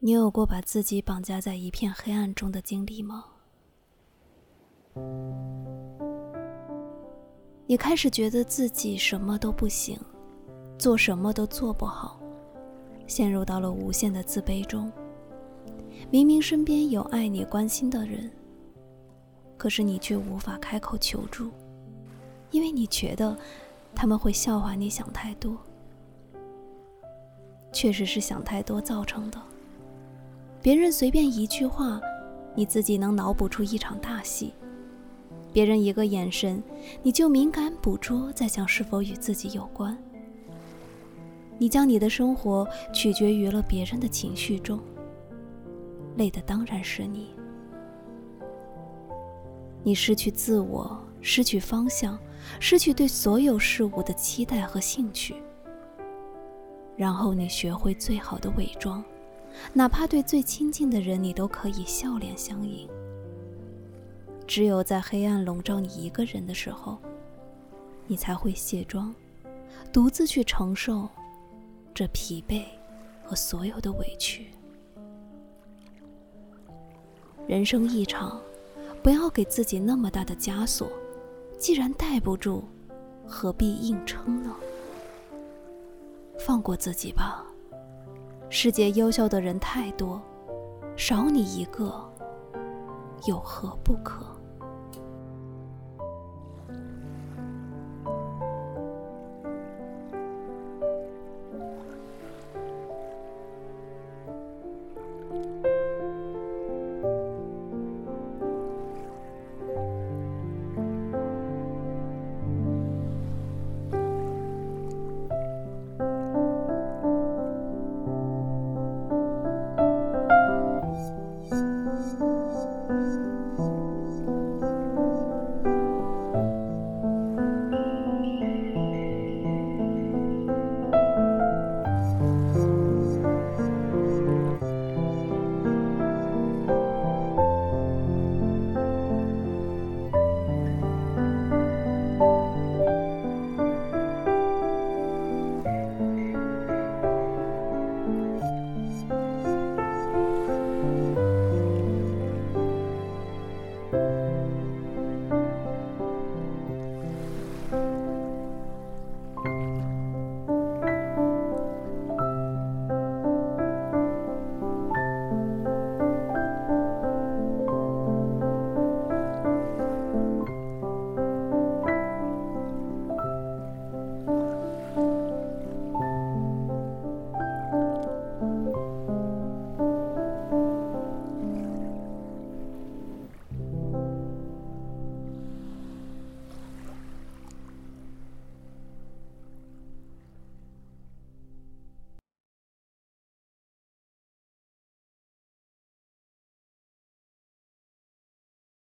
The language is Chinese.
你有过把自己绑架在一片黑暗中的经历吗？你开始觉得自己什么都不行，做什么都做不好，陷入到了无限的自卑中。明明身边有爱你、关心的人，可是你却无法开口求助，因为你觉得他们会笑话你想太多。确实是想太多造成的。别人随便一句话，你自己能脑补出一场大戏；别人一个眼神，你就敏感捕捉，在想是否与自己有关。你将你的生活取决于了别人的情绪中，累的当然是你。你失去自我，失去方向，失去对所有事物的期待和兴趣。然后你学会最好的伪装，哪怕对最亲近的人，你都可以笑脸相迎。只有在黑暗笼罩你一个人的时候，你才会卸妆，独自去承受这疲惫和所有的委屈。人生一场，不要给自己那么大的枷锁。既然带不住，何必硬撑呢？放过自己吧，世界优秀的人太多，少你一个，有何不可？